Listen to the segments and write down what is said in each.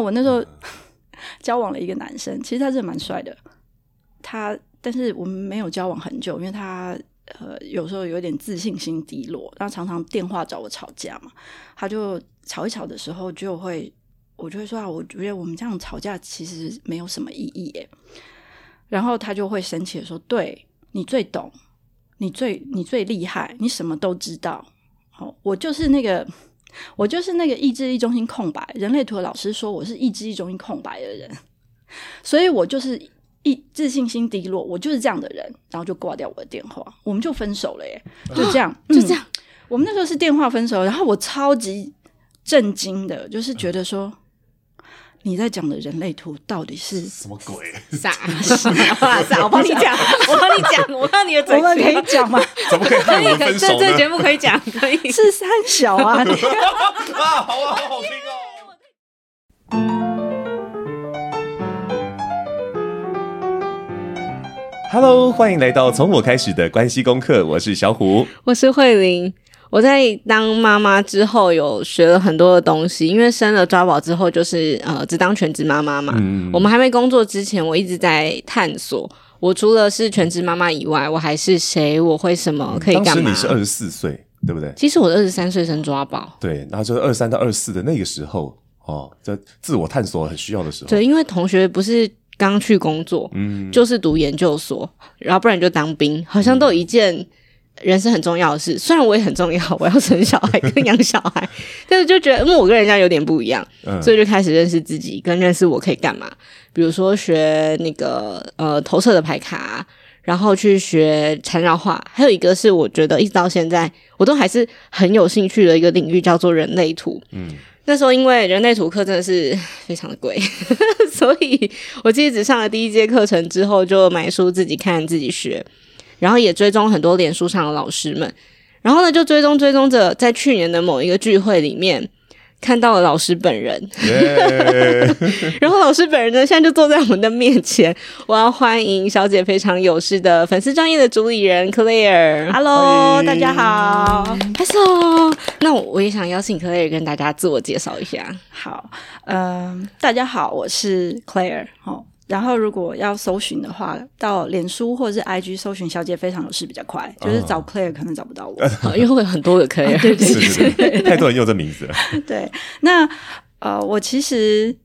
我那时候 交往了一个男生，其实他是蛮帅的，他但是我们没有交往很久，因为他呃有时候有点自信心低落，然后常常电话找我吵架嘛，他就吵一吵的时候就会，我就会说啊，我觉得我们这样吵架其实没有什么意义耶。然后他就会生气的说，对，你最懂，你最你最厉害，你什么都知道。好，我就是那个。我就是那个意志力中心空白，人类图的老师说我是意志力中心空白的人，所以我就是一自信心低落，我就是这样的人，然后就挂掉我的电话，我们就分手了耶，就这样，就这样，我们那时候是电话分手，然后我超级震惊的，就是觉得说。你在讲的人类图到底是什么鬼？傻傻傻！我帮你讲，我帮你讲，我看你的嘴型。我们可以讲吗？怎么可以害我们分手呢？这这节目可以讲，可以是三小啊！你 啊，好啊，好好听哦。Hello，欢迎来到从我开始的关系功课，我是小虎，我是慧玲。我在当妈妈之后，有学了很多的东西。因为生了抓宝之后，就是呃，只当全职妈妈嘛。嗯。我们还没工作之前，我一直在探索。我除了是全职妈妈以外，我还是谁？我会什么？可以干嘛？当时你是二十四岁，对不对？其实我二十三岁生抓宝。对，然后就是二三到二十四的那个时候哦，在自我探索很需要的时候。对，因为同学不是刚去工作，嗯，就是读研究所，然后不然就当兵，好像都有一件。嗯人生很重要的事，虽然我也很重要，我要生小孩跟养小孩，但是就觉得，因为我跟人家有点不一样，嗯，所以就开始认识自己，跟认识我可以干嘛。比如说学那个呃投射的牌卡，然后去学缠绕画，还有一个是我觉得一直到现在我都还是很有兴趣的一个领域，叫做人类图。嗯，那时候因为人类图课真的是非常的贵，所以我其实只上了第一节课程之后，就买书自己看自己学。然后也追踪很多脸书上的老师们，然后呢，就追踪追踪着，在去年的某一个聚会里面看到了老师本人. 然后老师本人呢，现在就坐在我们的面前。我要欢迎小姐非常有事的粉丝专业的主理人 Claire，Hello，大家好，Hello，那我，也想邀请 Claire 跟大家自我介绍一下。好，嗯、呃，大家好，我是 Claire，好。然后，如果要搜寻的话，到脸书或者是 IG 搜寻“小姐非常有事”比较快。就是找 Claire 可能找不到我，哦、因为会有很多个 Claire，、哦、对对对，是是是太多人用这名字了。对，那呃，我其实。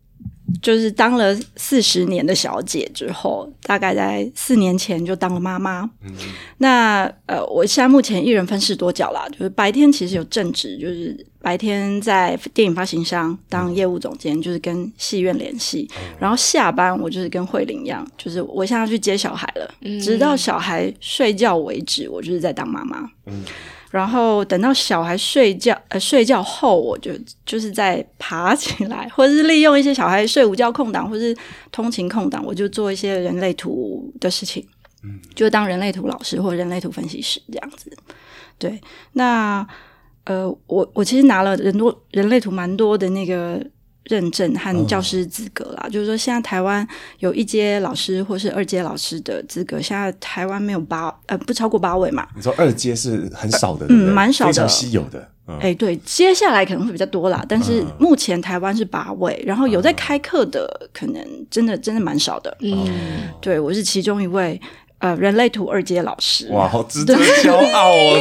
就是当了四十年的小姐之后，大概在四年前就当了妈妈。嗯、那呃，我现在目前一人分饰多角啦，就是白天其实有正职，就是白天在电影发行商当业务总监，嗯、就是跟戏院联系。嗯、然后下班我就是跟慧玲一样，就是我现在要去接小孩了，嗯、直到小孩睡觉为止，我就是在当妈妈。嗯然后等到小孩睡觉，呃，睡觉后，我就就是在爬起来，或者是利用一些小孩睡午觉空档，或是通勤空档，我就做一些人类图的事情，嗯，就当人类图老师或人类图分析师这样子。对，那呃，我我其实拿了人多人类图蛮多的那个。认证和教师资格啦，哦、就是说现在台湾有一阶老师或是二阶老师的资格，现在台湾没有八呃不超过八位嘛。你说二阶是很少的，嗯，蛮少的，非常稀有的。哎、嗯欸，对，接下来可能会比较多啦，但是目前台湾是八位，然后有在开课的，可能真的真的蛮少的。嗯，对，我是其中一位。呃，人类图二阶老师，哇，好值得骄傲哦！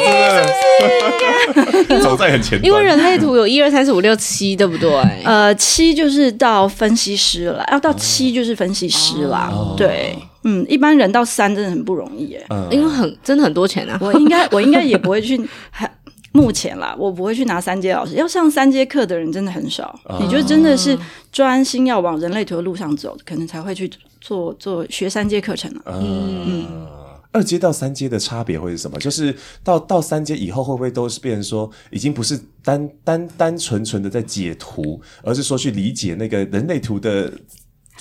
真的，走在很前。因为人类图有一二三四五六七，对不对？呃，七就是到分析师了，要到七就是分析师啦。对，嗯，一般人到三真的很不容易耶，因为很真的很多钱啊。我应该我应该也不会去，目前啦，我不会去拿三阶老师。要上三阶课的人真的很少，你就真的是专心要往人类图的路上走，可能才会去。做做学三阶课程了，嗯，嗯，二阶到三阶的差别会是什么？就是到到三阶以后，会不会都是变成说，已经不是单单单纯纯的在解图，而是说去理解那个人类图的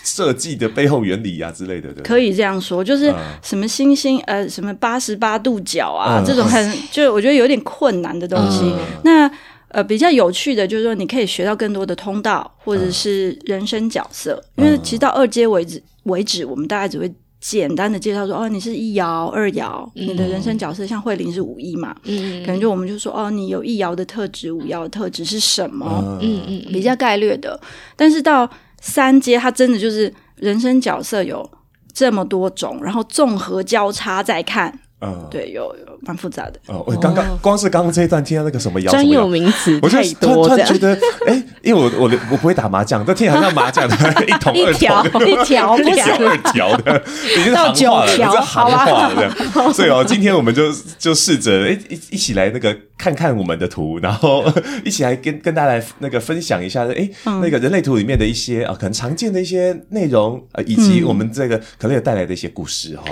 设计的背后原理呀、啊、之类的？对，可以这样说，就是什么星星呃，什么八十八度角啊，嗯、这种很 就我觉得有点困难的东西。嗯、那呃，比较有趣的就是说，你可以学到更多的通道，或者是人生角色，嗯、因为其实到二阶为止。为止，我们大概只会简单的介绍说，哦，你是一爻、二爻，你的人生角色像慧玲是五一嘛，嗯，可能就我们就说，哦，你有一爻的特质，五爻的特质是什么？嗯嗯，比较概略的。但是到三阶它真的就是人生角色有这么多种，然后综合交叉再看。嗯，对，有有蛮复杂的。哦，我刚刚光是刚刚这一段听到那个什么妖，专有名词突然觉得，哎，因为我我我不会打麻将，但听好像麻将的一筒二条一条一条 二条的，已经行话了，这行话了。所以哦，今天我们就就试着哎一一起来那个看看我们的图，然后一起来跟跟大家来那个分享一下，哎，那个人类图里面的一些啊可能常见的一些内容呃，以及我们这个可能有带来的一些故事哈。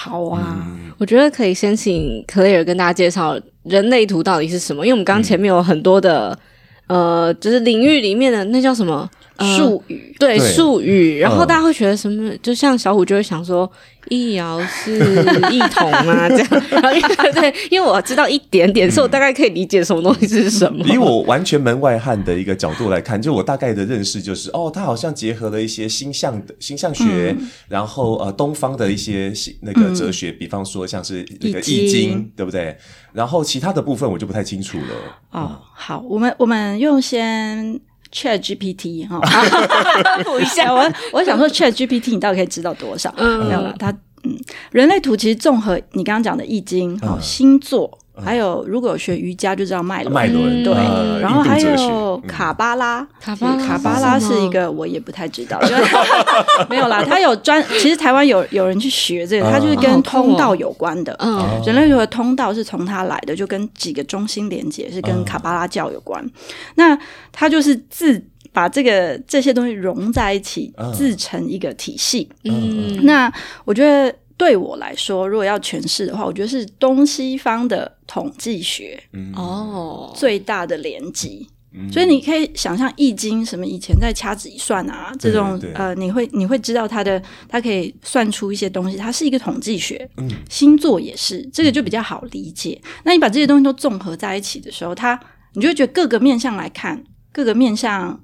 好啊，嗯、我觉得可以先请 Claire 跟大家介绍人类图到底是什么，因为我们刚刚前面有很多的，嗯、呃，就是领域里面的那叫什么？术语、呃、对术语，然后大家会觉得什么？嗯、就像小虎就会想说，易遥是异同啊，这样。然后因为 对，因为我知道一点点，所以我大概可以理解什么东西是什么。以我完全门外汉的一个角度来看，就我大概的认识就是，哦，它好像结合了一些星象的星象学，嗯、然后呃，东方的一些那个哲学，嗯、比方说像是那个易经，对不对？然后其他的部分我就不太清楚了。哦，好，我们我们用先。Chat GPT 哈，补一下，我我想说 Chat GPT 你到底可以知道多少？嗯，没有了，它嗯，人类图其实综合你刚刚讲的易经、好星座，还有如果有学瑜伽就知道脉轮，脉轮对，然后还有卡巴拉，卡巴卡巴拉是一个我也不太知道，没有啦，它有专，其实台湾有有人去学这个，它就是跟通道有关的，嗯，人类学的通道是从它来的，就跟几个中心连接是跟卡巴拉教有关，那它就是自把这个这些东西融在一起，自成一个体系，嗯，那我觉得。对我来说，如果要诠释的话，我觉得是东西方的统计学哦，最大的连集。嗯、所以你可以想象《易经》什么以前在掐指一算啊，这种呃，你会你会知道它的，它可以算出一些东西，它是一个统计学。嗯，星座也是，这个就比较好理解。嗯、那你把这些东西都综合在一起的时候，它你就会觉得各个面相来看，各个面相，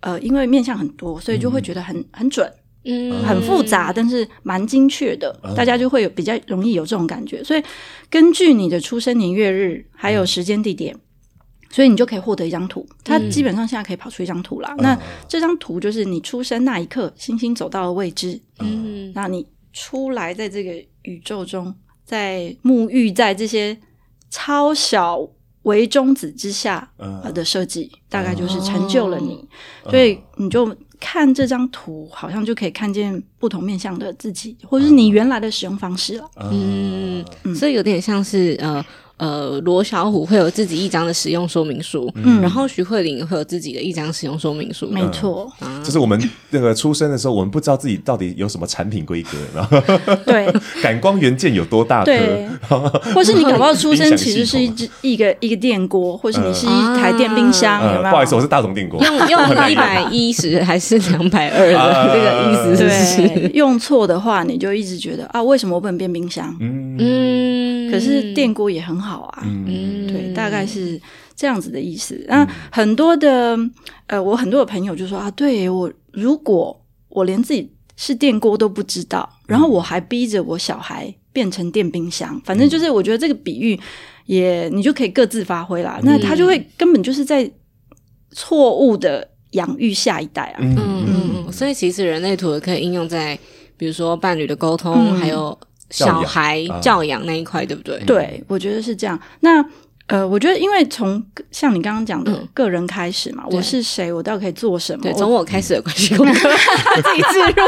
呃，因为面相很多，所以就会觉得很、嗯、很准。嗯，很复杂，但是蛮精确的，嗯、大家就会有比较容易有这种感觉。所以根据你的出生年月日还有时间地点，嗯、所以你就可以获得一张图。它基本上现在可以跑出一张图啦。嗯、那这张图就是你出生那一刻星星走到的位置。嗯，那你出来在这个宇宙中，在沐浴在这些超小微中子之下的设计，嗯、大概就是成就了你。嗯、所以你就。看这张图，好像就可以看见不同面向的自己，或者是你原来的使用方式了。嗯，所以有点像是呃。呃，罗小虎会有自己一张的使用说明书，嗯，然后徐慧玲会有自己的一张使用说明书，没错。就是我们那个出生的时候，我们不知道自己到底有什么产品规格，然后 对，感光元件有多大颗，或是你搞不好出生 其实是一只一个一个电锅，或是你是一台电冰箱，有没有？不好意思，我是大同电锅。用用一百一十还是两百二的这个意思是不是？用错的话，你就一直觉得啊，为什么我不能变冰箱？嗯，可是电锅也很好。好啊，嗯，对，大概是这样子的意思。那、嗯、很多的呃，我很多的朋友就说啊，对我，如果我连自己是电锅都不知道，然后我还逼着我小孩变成电冰箱，反正就是我觉得这个比喻也你就可以各自发挥啦。嗯、那他就会根本就是在错误的养育下一代啊。嗯嗯嗯，所以其实人类图也可以应用在比如说伴侣的沟通，嗯、还有。小孩教养那一块，对不对？对，我觉得是这样。那呃，我觉得因为从像你刚刚讲的个人开始嘛，我是谁，我到底可以做什么？对，从我开始的关系，自己自入。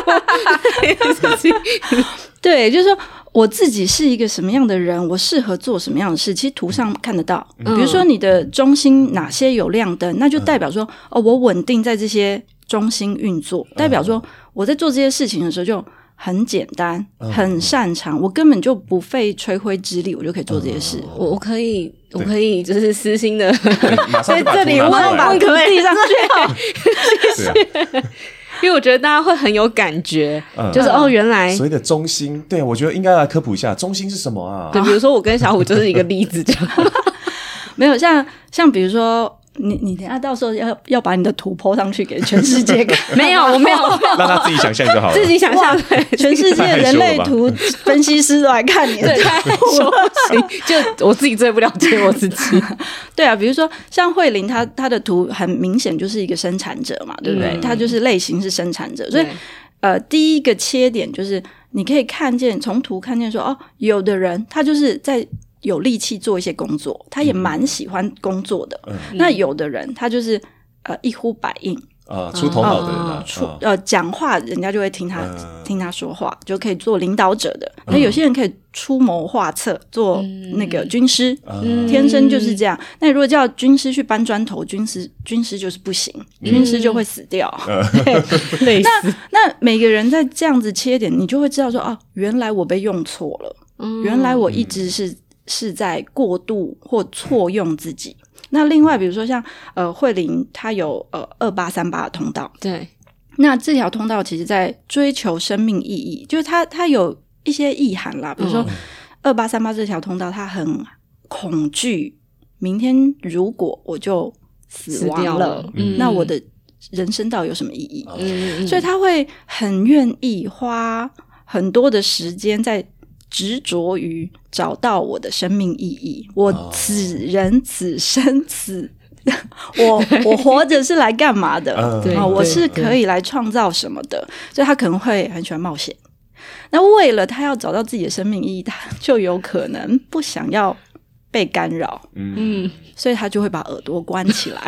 对，就是说我自己是一个什么样的人，我适合做什么样的事。其实图上看得到，比如说你的中心哪些有亮灯，那就代表说哦，我稳定在这些中心运作，代表说我在做这些事情的时候就。很简单，很擅长，我根本就不费吹灰之力，我就可以做这些事。我我可以，我可以，就是私心的 在这里问问可不可以递上去？谢谢。因为我觉得大家会很有感觉，就是哦，原来所谓的中心，对，我觉得应该来科普一下，中心是什么啊？对，比如说我跟小虎就是一个例子，这样。没有像像比如说。你你等下到时候要要把你的图 po 上去给全世界看。没有，我 没有，让他自己想象就好了。自己想象，全世界人类图分析师都来看你，对，太害羞了。就我自己最不了解我自己。对啊，比如说像慧玲，她她的图很明显就是一个生产者嘛，对不对？她、嗯、就是类型是生产者，所以呃，第一个切点就是你可以看见从图看见说哦，有的人他就是在。有力气做一些工作，他也蛮喜欢工作的。嗯、那有的人他就是呃一呼百应。啊，出头脑的人、啊，出呃讲话人家就会听他、嗯、听他说话，就可以做领导者的。那、嗯、有些人可以出谋划策，做那个军师，嗯、天生就是这样。那如果叫军师去搬砖头，军师军师就是不行，嗯、军师就会死掉。那那每个人在这样子切点，你就会知道说啊，原来我被用错了，嗯、原来我一直是。是在过度或错用自己。那另外，比如说像呃慧玲，她有呃二八三八的通道，对。那这条通道其实在追求生命意义，就是它它有一些意涵啦。比如说二八三八这条通道，它很恐惧明天如果我就死亡了，了嗯、那我的人生到底有什么意义？嗯、所以他会很愿意花很多的时间在。执着于找到我的生命意义，我此人此生此，我我活着是来干嘛的？啊，我是可以来创造什么的？所以他可能会很喜欢冒险。那为了他要找到自己的生命意义，他就有可能不想要被干扰。嗯，所以他就会把耳朵关起来，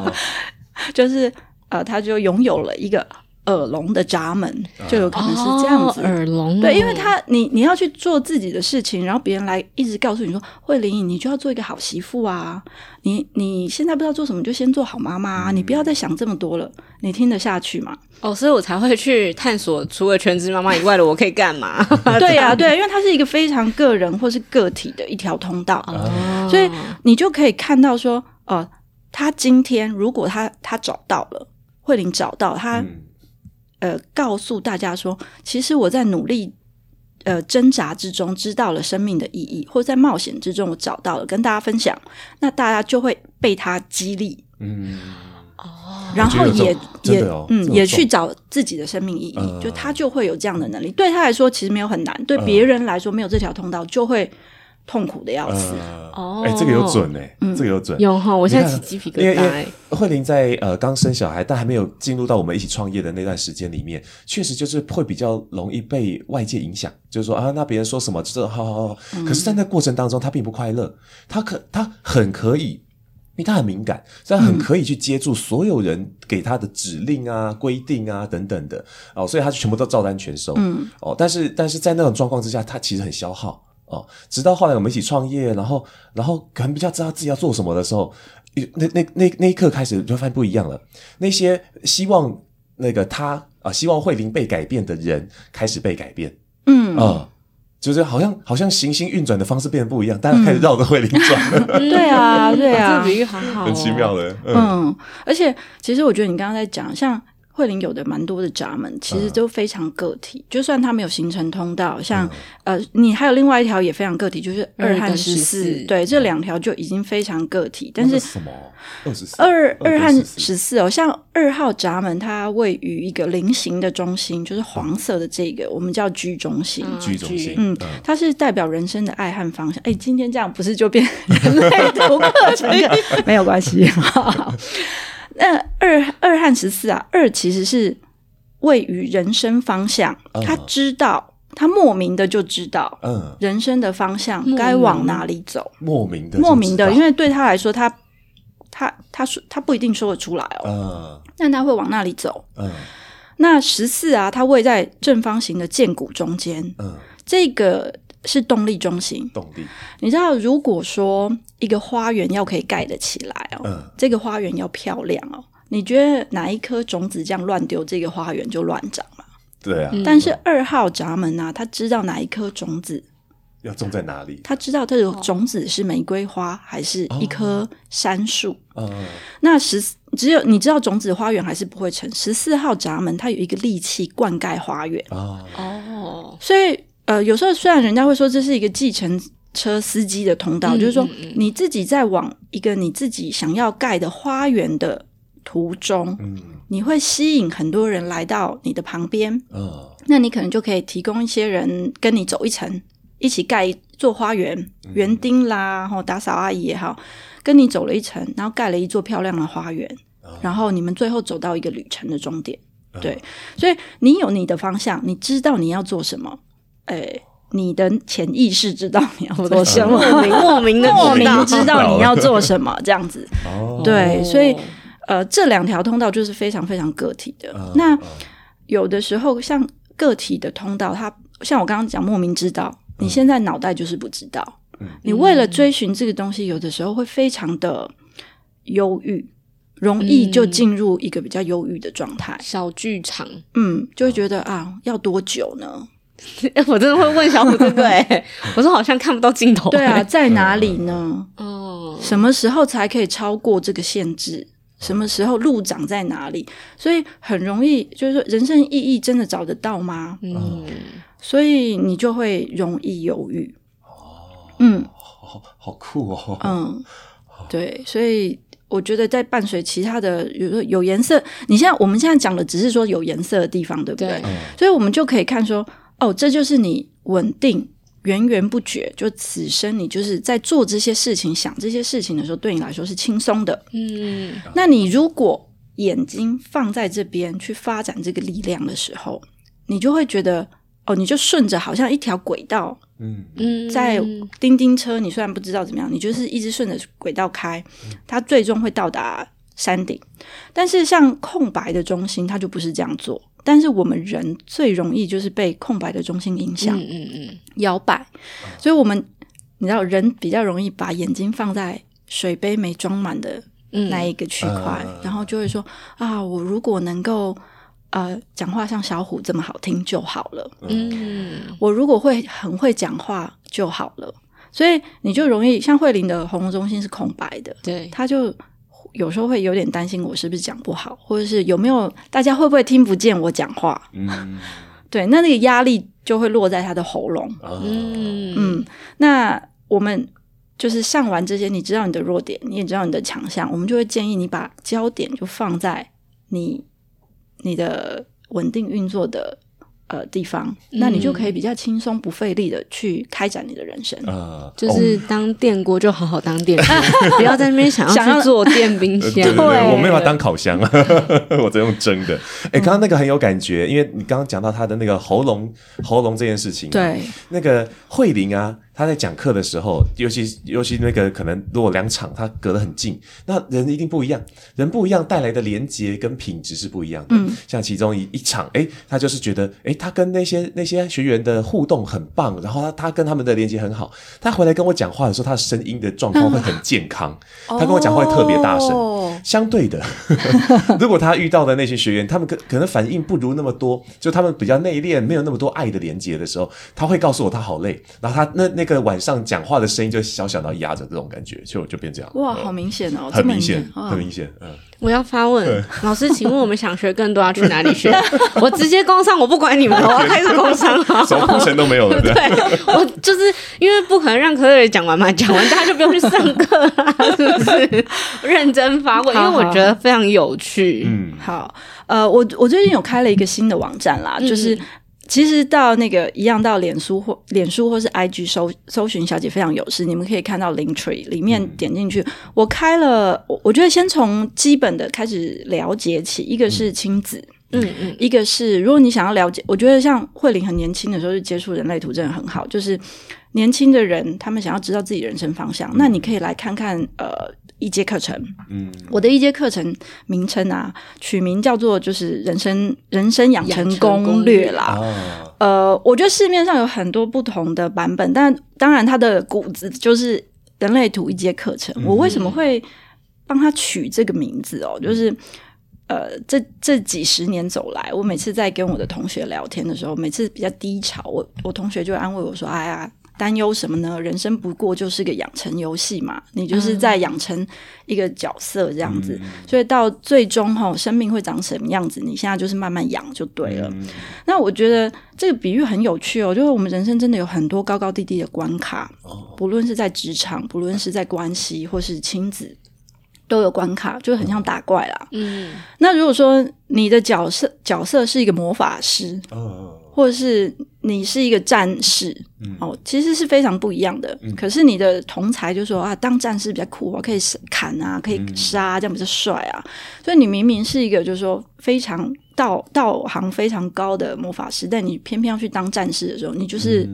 就是呃，他就拥有了一个。耳聋的闸门就有可能是这样子，哦、耳聋。对，因为他你你要去做自己的事情，然后别人来一直告诉你说，慧玲，你就要做一个好媳妇啊，你你现在不知道做什么，就先做好妈妈啊，嗯、你不要再想这么多了，你听得下去吗？哦，所以我才会去探索，除了全职妈妈以外的我可以干嘛？对呀、啊，对，因为它是一个非常个人或是个体的一条通道，哦、所以你就可以看到说，哦、呃，他今天如果他他找到了，慧玲找到他。嗯呃，告诉大家说，其实我在努力、呃挣扎之中，知道了生命的意义，或者在冒险之中，我找到了，跟大家分享，那大家就会被他激励，嗯，哦，然后也也嗯，也去找自己的生命意义，呃、就他就会有这样的能力。对他来说，其实没有很难；对别人来说，没有这条通道，就会。痛苦的要死哦！哎，这个有准哎，这个有准有哈！我现在起鸡皮疙瘩。慧玲在呃刚生小孩，但还没有进入到我们一起创业的那段时间里面，确实就是会比较容易被外界影响，就是说啊，那别人说什么，就是好好好。可是，在那过程当中，他并不快乐，他可他很可以，因为他很敏感，所以他很可以去接住所有人给他的指令啊、规定啊等等的哦，所以他就全部都照单全收。嗯哦，但是但是在那种状况之下，他其实很消耗。哦，直到后来我们一起创业，然后，然后可能比较知道自己要做什么的时候，那那那那一刻开始就发现不一样了。那些希望那个他啊、呃，希望慧玲被改变的人开始被改变，嗯啊、呃，就是好像好像行星运转的方式变得不一样，大家开始绕着慧玲转。嗯、对啊，对啊，这个比喻很好、哦，很奇妙的。嗯，嗯，而且其实我觉得你刚刚在讲像。慧玲有的蛮多的闸门，其实都非常个体。嗯、就算它没有形成通道，像、嗯、呃，你还有另外一条也非常个体，就是二和十四。对，这两条就已经非常个体。但是什么二十？二二和十四哦，像二号闸门，它位于一个菱形的中心，就是黄色的这个，嗯、我们叫居中心。居中心，嗯，它是代表人生的爱和方向。哎，今天这样不是就变 人类图课程？没有关系。那二二和十四啊，二其实是位于人生方向，嗯、他知道，他莫名的就知道，嗯，人生的方向该往哪里走，莫名的，莫名的，因为对他来说，他他他说他不一定说得出来哦，嗯，但他会往那里走，嗯，那十四啊，他位在正方形的剑骨中间，嗯，这个。是动力中心，动力。你知道，如果说一个花园要可以盖得起来哦，嗯、这个花园要漂亮哦，你觉得哪一颗种子这样乱丢，这个花园就乱长了？对啊。但是二号闸门呢、啊，他知道哪一颗种子要种在哪里，他知道这个种子是玫瑰花还是一棵杉树。那十只有你知道种子花园还是不会成。十四号闸门，它有一个利器灌溉花园。哦哦，所以。呃，有时候虽然人家会说这是一个继承车司机的通道，嗯、就是说你自己在往一个你自己想要盖的花园的途中，嗯，你会吸引很多人来到你的旁边，嗯，那你可能就可以提供一些人跟你走一层，一起盖一座花园，园丁啦，然后打扫阿姨也好，跟你走了一层，然后盖了一座漂亮的花园，然后你们最后走到一个旅程的终点，对，所以你有你的方向，你知道你要做什么，诶你的潜意识知道你要做什么，莫名莫名的 莫名知道你要做什么，这样子。哦，对，所以呃，这两条通道就是非常非常个体的。嗯那有的时候，像个体的通道，它像我刚刚讲，莫名知道，你现在脑袋就是不知道。嗯你为了追寻这个东西，有的时候会非常的忧郁，容易就进入一个比较忧郁的状态。小剧场，嗯，就会觉得啊，要多久呢？我真的会问小虎对不对？我说好像看不到尽头。对啊，在哪里呢？哦，什么时候才可以超过这个限制？什么时候路长在哪里？所以很容易，就是说人生意义真的找得到吗？嗯，所以你就会容易犹豫。哦嗯好好酷哦，嗯，对，所以我觉得在伴随其他的，比如说有颜色，你现在我们现在讲的只是说有颜色的地方，对不对？对所以我们就可以看说，哦，这就是你稳定。源源不绝，就此生你就是在做这些事情、想这些事情的时候，对你来说是轻松的。嗯，那你如果眼睛放在这边去发展这个力量的时候，你就会觉得，哦，你就顺着好像一条轨道，嗯嗯，在叮叮车，你虽然不知道怎么样，你就是一直顺着轨道开，它最终会到达山顶。但是像空白的中心，它就不是这样做。但是我们人最容易就是被空白的中心影响，嗯嗯嗯，摇摆，所以我们你知道人比较容易把眼睛放在水杯没装满的那一个区块，嗯、然后就会说啊，我如果能够呃讲话像小虎这么好听就好了，嗯，我如果会很会讲话就好了，所以你就容易像慧玲的喉咙中心是空白的，对，他就。有时候会有点担心我是不是讲不好，或者是有没有大家会不会听不见我讲话？嗯，对，那那个压力就会落在他的喉咙。嗯嗯，那我们就是上完这些，你知道你的弱点，你也知道你的强项，我们就会建议你把焦点就放在你你的稳定运作的。呃，地方，那你就可以比较轻松不费力的去开展你的人生。呃，就是当电锅就好好当电锅，不要在那边想要去做电冰箱。对对对，我没有要当烤箱，我在用蒸的。哎，刚刚那个很有感觉，因为你刚刚讲到他的那个喉咙喉咙这件事情。对，那个慧玲啊，他在讲课的时候，尤其尤其那个可能如果两场他隔得很近，那人一定不一样，人不一样带来的连接跟品质是不一样的。嗯，像其中一一场，哎，他就是觉得，哎。他跟那些那些学员的互动很棒，然后他他跟他们的连接很好。他回来跟我讲话的时候，他的声音的状况会很健康。嗯、他跟我讲话会特别大声。哦、相对的，如果他遇到的那些学员，他们可可能反应不如那么多，就他们比较内敛，没有那么多爱的连接的时候，他会告诉我他好累。然后他那那个晚上讲话的声音就小小到压着，这种感觉就就变这样。哇，好明显哦，很明显，哦、很明显。嗯，我要发问老师，请问我们想学更多要去哪里学？我直接工商，我不管你们。我要开始工商了，什么课程都没有了。对，我就是因为不可能让柯瑞讲完嘛，讲完大家就不用去上课了，是不是？认真发问，因为我觉得非常有趣。嗯，好，呃，我我最近有开了一个新的网站啦，嗯、就是其实到那个一样到脸书或脸书或是 IG 搜搜寻小姐非常有事，你们可以看到 Linktree 里面点进去，嗯、我开了，我我觉得先从基本的开始了解起，一个是亲子。嗯嗯嗯，一个是如果你想要了解，我觉得像慧玲很年轻的时候就接触人类图真的很好。就是年轻的人，他们想要知道自己人生方向，嗯、那你可以来看看呃一阶课程。嗯，我的一阶课程名称啊，取名叫做就是人生人生养成攻略啦。哦、呃，我觉得市面上有很多不同的版本，但当然它的骨子就是人类图一阶课程。嗯、我为什么会帮他取这个名字哦？就是。呃，这这几十年走来，我每次在跟我的同学聊天的时候，每次比较低潮，我我同学就安慰我说：“哎呀，担忧什么呢？人生不过就是个养成游戏嘛，你就是在养成一个角色这样子，嗯、所以到最终哈，生命会长什么样子，你现在就是慢慢养就对了。嗯、那我觉得这个比喻很有趣哦，就是我们人生真的有很多高高低低的关卡，哦、不论是在职场，不论是在关系或是亲子。都有关卡，就很像打怪啦。嗯，那如果说你的角色角色是一个魔法师，嗯，或者是你是一个战士，嗯，哦，其实是非常不一样的。嗯，可是你的同才就说啊，当战士比较酷啊，可以砍啊，可以杀啊，这样比较帅啊。所以你明明是一个就是说非常道道行非常高的魔法师，但你偏偏要去当战士的时候，你就是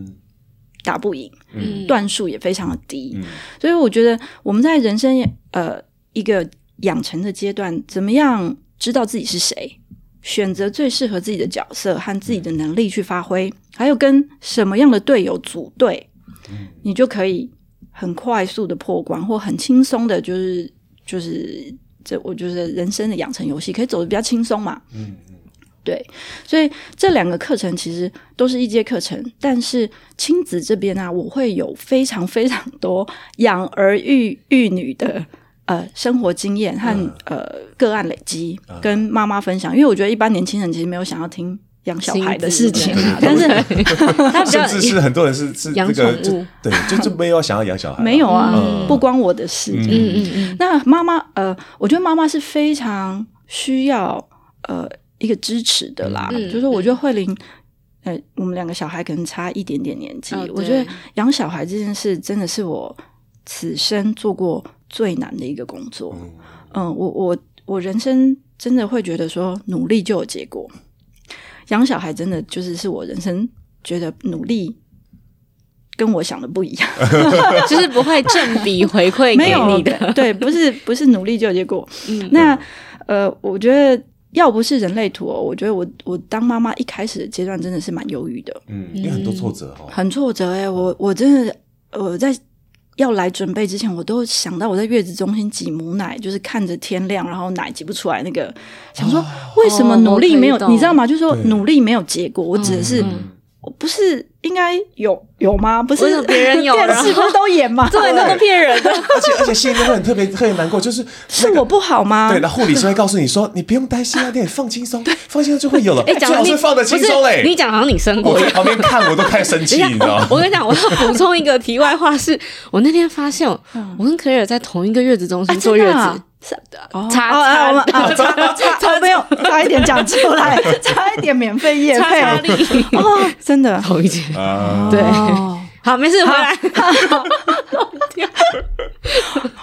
打不赢，嗯，段数也非常的低。嗯，所以我觉得我们在人生呃。一个养成的阶段，怎么样知道自己是谁？选择最适合自己的角色和自己的能力去发挥，还有跟什么样的队友组队，你就可以很快速的破关，或很轻松的，就是就是这，我就是人生的养成游戏可以走的比较轻松嘛。嗯嗯，对，所以这两个课程其实都是一阶课程，但是亲子这边呢、啊，我会有非常非常多养儿育育女的。呃，生活经验和、嗯、呃个案累积，跟妈妈分享，因为我觉得一般年轻人其实没有想要听养小孩的事情啊，但是 他甚至是很多人是是养宠物，对，就就没有想要养小孩，没有啊，嗯、不关我的事。嗯。嗯嗯。那妈妈呃，我觉得妈妈是非常需要呃一个支持的啦，嗯、就是我觉得慧玲，呃，我们两个小孩可能差一点点年纪，哦、我觉得养小孩这件事真的是我此生做过。最难的一个工作，嗯，我我我人生真的会觉得说努力就有结果，养小孩真的就是是我人生觉得努力跟我想的不一样，就是不会正比回馈 给你的，对，不是不是努力就有结果。嗯，那呃，我觉得要不是人类图哦，我觉得我我当妈妈一开始的阶段真的是蛮忧郁的，嗯，因为很多挫折哦，很挫折哎，我我真的我在。要来准备之前，我都想到我在月子中心挤母奶，就是看着天亮，然后奶挤不出来，那个想说为什么努力没有，你知道吗？就是说努力没有结果，我指的是。我不是应该有有吗？不是别人有，电视不是都演吗？对，那个骗人的。而且而且心里面会很特别特别难过，就是是我不好吗？对，那护理师会告诉你说，你不用担心啊，你放轻松，放轻松就会有了。哎，最好是放的轻松嘞。你讲好像你生过，我在旁边看我都太生气，你知道吗？我跟你讲，我要补充一个题外话，是我那天发现，我跟 Claire 在同一个月子中心坐月子。差 差差差差没有，差一点讲出来，差一点免费夜配哦，真的好一点，对，好，没事，回来。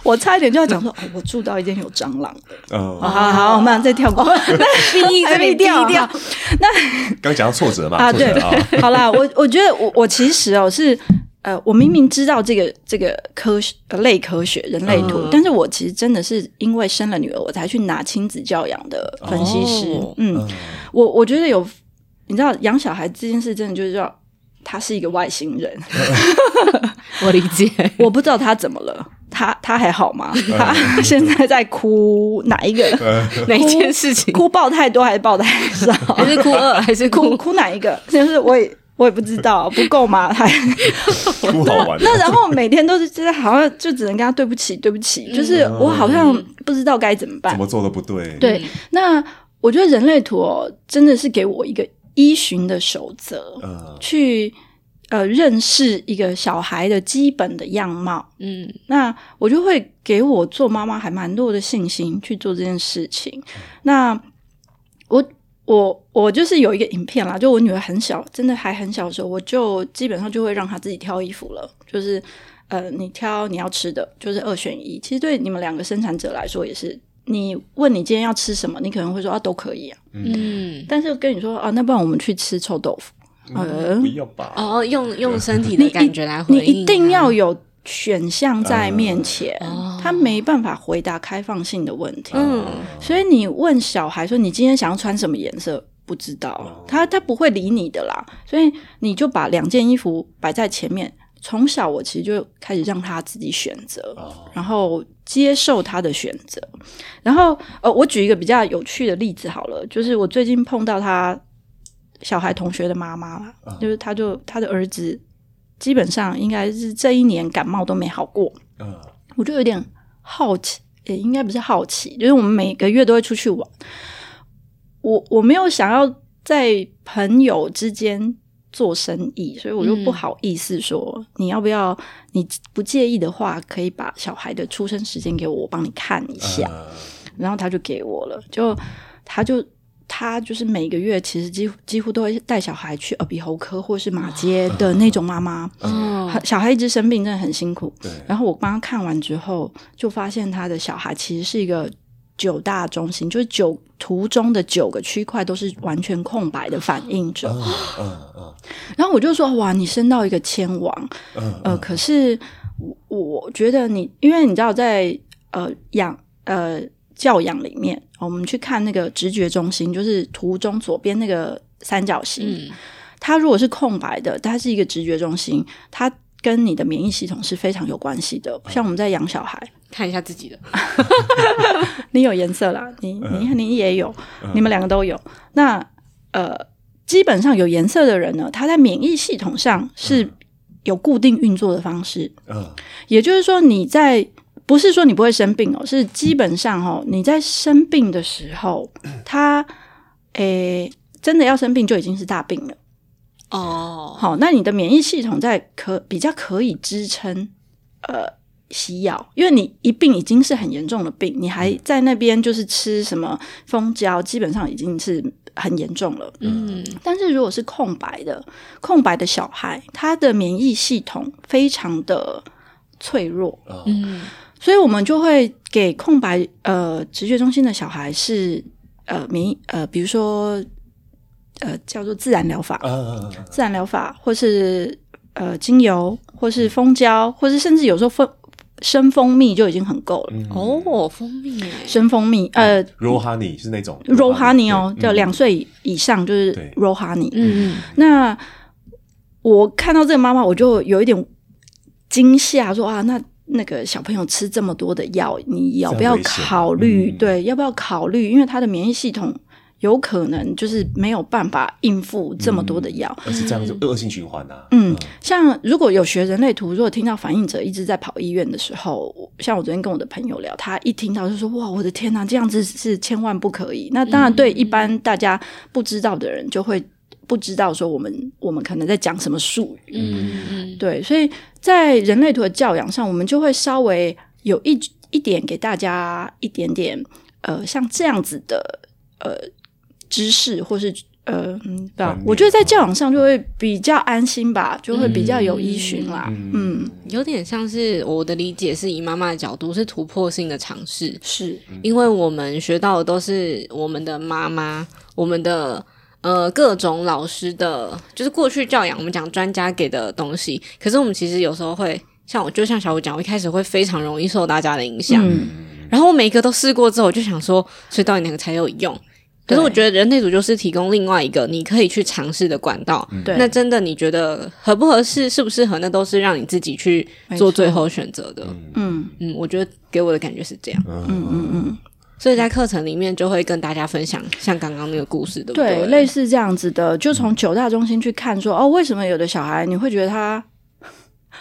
我差一点就要讲说，我住到一间有蟑螂的，好好好，我们再跳过，那还没掉掉。那刚讲到挫折嘛，啊，对，好啦，我我觉得我我其实哦是。呃，我明明知道这个这个科学类科学人类图，嗯、但是我其实真的是因为生了女儿，我才去拿亲子教养的分析师。哦、嗯，嗯我我觉得有，你知道养小孩这件事，真的就是要他是一个外星人。我理解，我不知道他怎么了，他他还好吗？他现在在哭哪一个？哪一件事情？哭爆太多还是爆太少？还是哭二？还是哭哭哪一个？就是我也。我也不知道，不够吗？还不好玩。那然后每天都是，就是好像就只能跟他对不起，对不起。就是我好像不知道该怎么办，怎么做都不对。对，那我觉得人类图哦，真的是给我一个依循的守则，去呃认识一个小孩的基本的样貌。嗯，那我就会给我做妈妈还蛮多的信心去做这件事情。那我。我我就是有一个影片啦，就我女儿很小，真的还很小的时候，我就基本上就会让她自己挑衣服了。就是呃，你挑你要吃的，就是二选一。其实对你们两个生产者来说也是，你问你今天要吃什么，你可能会说啊都可以啊。嗯，但是跟你说啊，那不然我们去吃臭豆腐？呃、嗯，不要吧。哦，用用身体 的感觉来回应，你一定要有。选项在面前，呃、他没办法回答开放性的问题。嗯，所以你问小孩说：“你今天想要穿什么颜色？”不知道，他他不会理你的啦。所以你就把两件衣服摆在前面。从小我其实就开始让他自己选择，然后接受他的选择。然后呃，我举一个比较有趣的例子好了，就是我最近碰到他小孩同学的妈妈，就是他就他的儿子。基本上应该是这一年感冒都没好过。嗯，我就有点好奇，也应该不是好奇，就是我们每个月都会出去玩。我我没有想要在朋友之间做生意，所以我就不好意思说，嗯、你要不要？你不介意的话，可以把小孩的出生时间给我，我帮你看一下。呃、然后他就给我了，就他就他就是每个月其实几乎几乎都会带小孩去耳鼻喉科或是马街的那种妈妈。小孩一直生病，真的很辛苦。对。然后我帮他看完之后，就发现他的小孩其实是一个。九大中心就是九图中的九个区块都是完全空白的反应者，嗯嗯嗯、然后我就说：“哇，你升到一个千王，嗯、呃，可是我我觉得你，因为你知道在呃养呃教养里面，我们去看那个直觉中心，就是图中左边那个三角形，嗯、它如果是空白的，它是一个直觉中心，它跟你的免疫系统是非常有关系的。像我们在养小孩。”看一下自己的，你有颜色啦，你你你也有，你们两个都有。那呃，基本上有颜色的人呢，他在免疫系统上是有固定运作的方式。嗯，也就是说，你在不是说你不会生病哦，是基本上哦，你在生病的时候，他诶真的要生病就已经是大病了。哦，好，那你的免疫系统在可比较可以支撑呃。西药，因为你一病已经是很严重的病，你还在那边就是吃什么蜂胶，基本上已经是很严重了。嗯，但是如果是空白的，空白的小孩，他的免疫系统非常的脆弱。嗯，所以我们就会给空白呃直觉中心的小孩是呃免疫呃，比如说呃叫做自然疗法，嗯、自然疗法，或是呃精油，或是蜂胶，或是甚至有时候蜂。生蜂蜜就已经很够了。哦，蜂蜜，生蜂蜜，呃，raw honey 是那种 raw honey 哦，就两岁以上就是 raw honey。嗯，那我看到这个妈妈，我就有一点惊吓，说啊，那那个小朋友吃这么多的药，你要不要考虑？对，要不要考虑？因为他的免疫系统。有可能就是没有办法应付这么多的药，而是这样子恶性循环啊。嗯，像如果有学人类图，如果听到反应者一直在跑医院的时候，像我昨天跟我的朋友聊，他一听到就说：“哇，我的天哪，这样子是千万不可以。”那当然，对一般大家不知道的人，就会不知道说我们我们可能在讲什么术语。嗯嗯，对，所以在人类图的教养上，我们就会稍微有一一点给大家一点点呃，像这样子的呃。知识或是呃，嗯，对吧？我觉得在教养上就会比较安心吧，就会比较有依循啦。嗯，嗯，有点像是我的理解是以妈妈的角度是突破性的尝试，是因为我们学到的都是我们的妈妈、我们的呃各种老师的，就是过去教养我们讲专家给的东西。可是我们其实有时候会像我，就像小五讲，我一开始会非常容易受大家的影响，嗯，然后我每一个都试过之后，我就想说，所以到底哪个才有用？可是我觉得人类组就是提供另外一个你可以去尝试的管道。对，那真的你觉得合不合适、适不适合，那都是让你自己去做最后选择的。嗯嗯，我觉得给我的感觉是这样。嗯嗯嗯，所以在课程里面就会跟大家分享像刚刚那个故事，对不对？对，类似这样子的，就从九大中心去看说，哦，为什么有的小孩你会觉得他。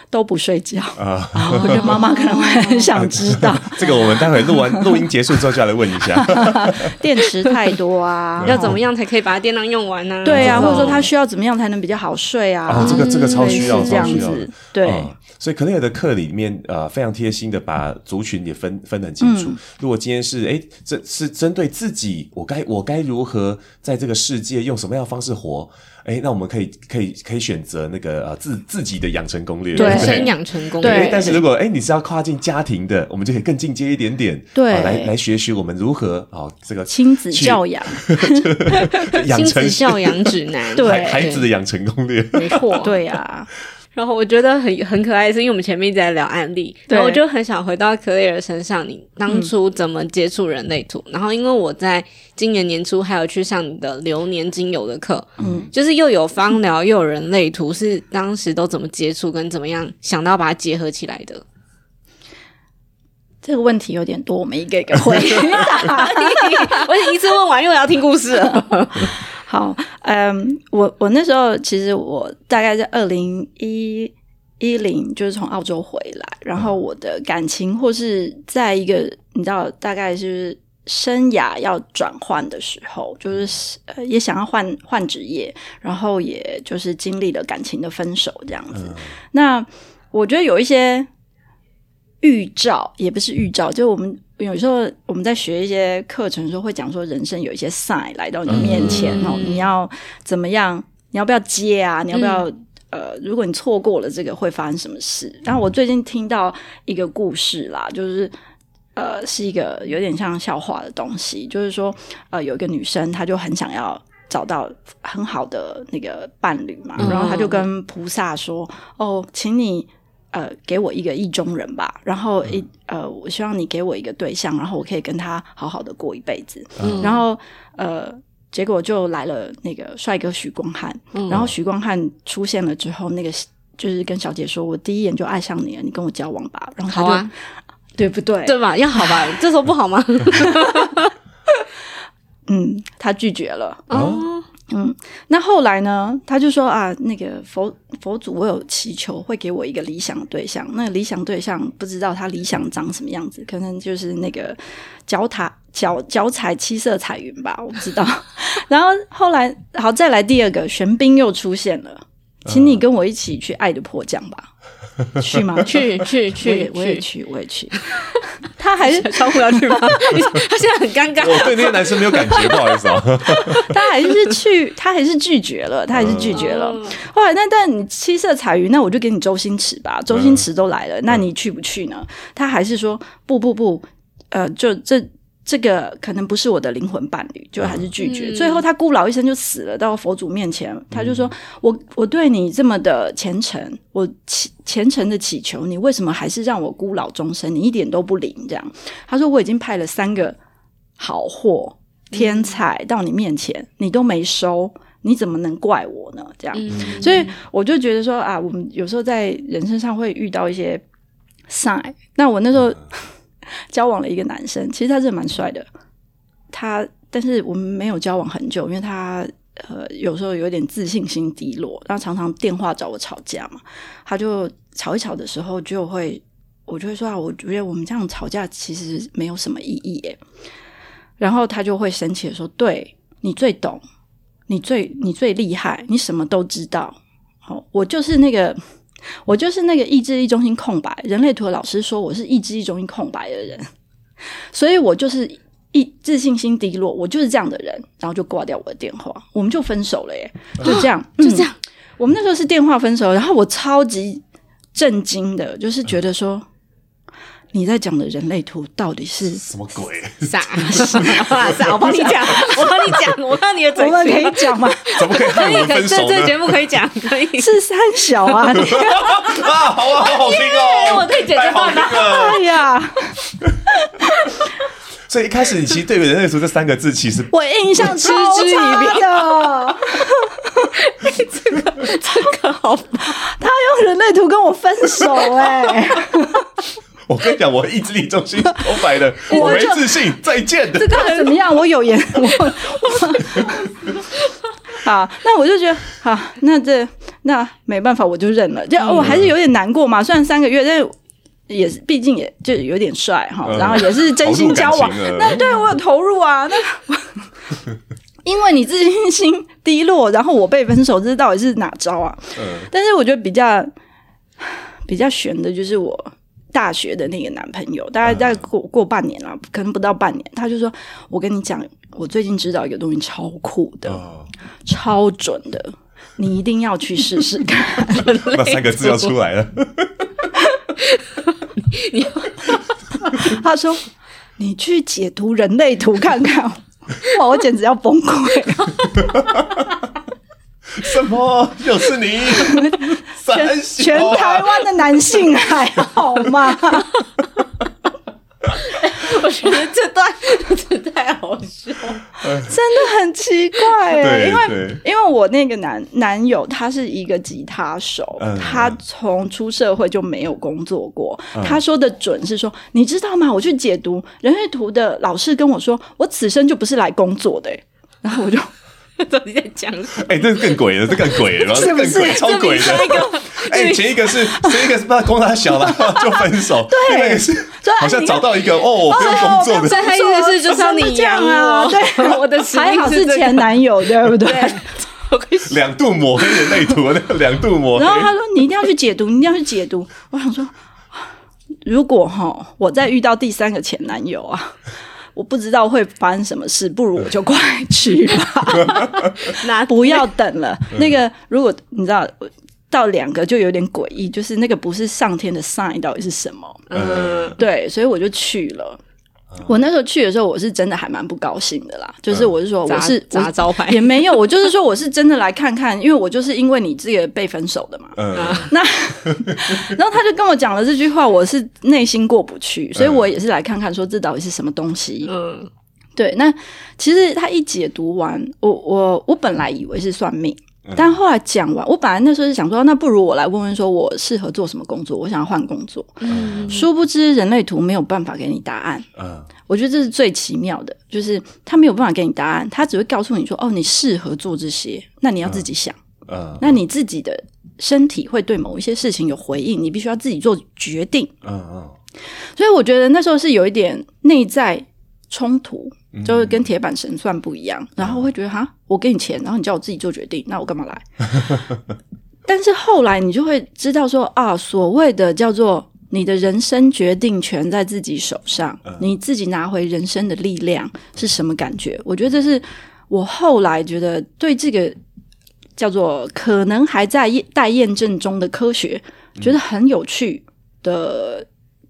都不睡觉啊！我觉得妈妈可能会很想知道。这个我们待会录完录音结束之后就要来问一下。电池太多啊，要怎么样才可以把电量用完呢？对啊，或者说他需要怎么样才能比较好睡啊？哦，这个这个超需要，这样子。对，所以 Claire 的课里面呃非常贴心的把族群也分分得很清楚。如果今天是哎，这是针对自己，我该我该如何在这个世界用什么样的方式活？哎，那我们可以可以可以选择那个呃自自己的养成攻略，对，人生养成攻略。对，但是如果哎你是要跨进家庭的，我们就可以更进阶一点点，对，来来学习我们如何啊这个亲子教养，亲子教养指南，对，孩子的养成攻略，没错，对呀。然后我觉得很很可爱，是因为我们前面一直在聊案例，对然后我就很想回到 Claire 身上，你当初怎么接触人类图？嗯、然后因为我在今年年初还有去上你的流年精油的课，嗯，就是又有芳疗又有人类图，是当时都怎么接触跟怎么样想到把它结合起来的？这个问题有点多，我们一个一个回答。我一次问完又要听故事了。好，嗯，我我那时候其实我大概在二零一一零就是从澳洲回来，然后我的感情或是在一个你知道大概是生涯要转换的时候，就是呃也想要换换职业，然后也就是经历了感情的分手这样子。嗯、那我觉得有一些预兆，也不是预兆，就我们有时候我们在学一些课程的时候会讲说，人生有一些 sign 来到你面前哦，嗯、你要怎么样？你要不要接啊？你要不要？嗯呃，如果你错过了这个，会发生什么事？然后我最近听到一个故事啦，就是呃，是一个有点像笑话的东西，就是说，呃，有一个女生，她就很想要找到很好的那个伴侣嘛，然后她就跟菩萨说：“嗯、哦，请你呃给我一个意中人吧，然后一呃，我希望你给我一个对象，然后我可以跟他好好的过一辈子。嗯”然后呃。结果就来了那个帅哥许光汉，嗯、然后许光汉出现了之后，那个就是跟小姐说：“我第一眼就爱上你了，你跟我交往吧。”然后他就，啊、对不对？对吧？要好吧？这时候不好吗？嗯，他拒绝了。哦，嗯，那后来呢？他就说啊，那个佛佛祖，我有祈求会给我一个理想的对象。那个理想对象不知道他理想长什么样子，可能就是那个脚踏。脚脚踩七色彩云吧，我不知道。然后后来好再来第二个，玄彬又出现了，请你跟我一起去爱的迫降吧，去吗？去去去，我也去，我也去。他还是超不要去吗？他现在很尴尬。我对那个男生没有感觉，不好意思啊。他还是去，他还是拒绝了，他还是拒绝了。后来那但你七色彩云，那我就给你周星驰吧，周星驰都来了，那你去不去呢？他还是说不不不，呃，就这。这个可能不是我的灵魂伴侣，就还是拒绝。嗯、最后他孤老一生就死了，到佛祖面前，他就说：“嗯、我我对你这么的虔诚，我虔虔诚的祈求你，为什么还是让我孤老终生？你一点都不灵。”这样他说：“我已经派了三个好货天才到你面前，你都没收，你怎么能怪我呢？”这样，嗯、所以我就觉得说啊，我们有时候在人身上会遇到一些 sign。那我那时候。嗯 交往了一个男生，其实他是蛮帅的。他，但是我们没有交往很久，因为他呃有时候有点自信心低落，然后常常电话找我吵架嘛。他就吵一吵的时候，就会我就会说啊，我觉得我们这样吵架其实没有什么意义耶。然后他就会生气的说：“对，你最懂，你最你最厉害，你什么都知道。好，我就是那个。”我就是那个意志力中心空白，人类图的老师说我是意志力中心空白的人，所以我就是一自信心低落，我就是这样的人，然后就挂掉我的电话，我们就分手了耶，就这样，就这样，我们那时候是电话分手，然后我超级震惊的，就是觉得说。你在讲的人类图到底是什么鬼？啥？啥？我帮你讲，我帮你讲，我看你的嘴型可以讲吗？怎么可以？可以，可以。这这节目可以讲，可以。是三小啊！啊，好啊，好好听哦！我可以剪这段吗？哎呀！所以一开始你其实对人类图这三个字，其实我印象嗤之以鼻的。这个这个好，他用人类图跟我分手哎。我跟你讲，我意志力中心空白的，我没自信，再见的。这个怎么样？我有颜，我 好，那我就觉得好，那这那没办法，我就认了。就我还是有点难过嘛，虽然三个月，但是也是毕竟也就有点帅哈，然后也是真心交往。那对我有投入啊，那 因为你自信心低落，然后我被分手，这到底是哪招啊？但是我觉得比较比较悬的就是我。大学的那个男朋友，大概再过过半年了，可能不到半年，他就说：“我跟你讲，我最近知道一个东西超酷的，哦、超准的，你一定要去试试看。”那三个字要出来了。他说：“你去解读人类图看看。”哇，我简直要崩溃。什么？又是你？全全台湾的男性还好吗？我觉得这段真的太好笑，真的很奇怪哎。因为因为我那个男男友他是一个吉他手，他从出社会就没有工作过。他说的准是说，你知道吗？我去解读人类图的老师跟我说，我此生就不是来工作的。然后我就。到底在讲什么？哎、欸，这是更鬼了，这更鬼了，是不是？超鬼的。哎、欸，前一个是前一个是不知道供他小了 就分手，对，那个是好像找到一个哦，不用工作的，所以他意思是就是要你养啊，对，我的还好是前男友，对不对？两度抹黑人类图，那个两度抹黑。然后他说：“你一定要去解读，你一定要去解读。”我想说，如果哈我再遇到第三个前男友啊，我不知道会发生什么事，不如我就快去吧，那不要等了。那个如果你知道到两个就有点诡异，就是那个不是上天的 sign 到底是什么？嗯，对，所以我就去了。我那时候去的时候，我是真的还蛮不高兴的啦。就是我是说，我是砸招牌也没有，我就是说我是真的来看看，因为我就是因为你这个被分手的嘛。嗯，那 然后他就跟我讲了这句话，我是内心过不去，所以我也是来看看说这到底是什么东西。嗯，对。那其实他一解读完，我我我本来以为是算命。但后来讲完，我本来那时候是想说，那不如我来问问，说我适合做什么工作？我想要换工作。嗯，殊不知人类图没有办法给你答案。嗯，我觉得这是最奇妙的，就是他没有办法给你答案，他只会告诉你说，哦，你适合做这些，那你要自己想。嗯，那你自己的身体会对某一些事情有回应，你必须要自己做决定。嗯嗯，所以我觉得那时候是有一点内在冲突。就是跟铁板神算不一样，然后会觉得哈，我给你钱，然后你叫我自己做决定，那我干嘛来？但是后来你就会知道说啊，所谓的叫做你的人生决定权在自己手上，你自己拿回人生的力量是什么感觉？我觉得这是我后来觉得对这个叫做可能还在待验证中的科学，觉得很有趣的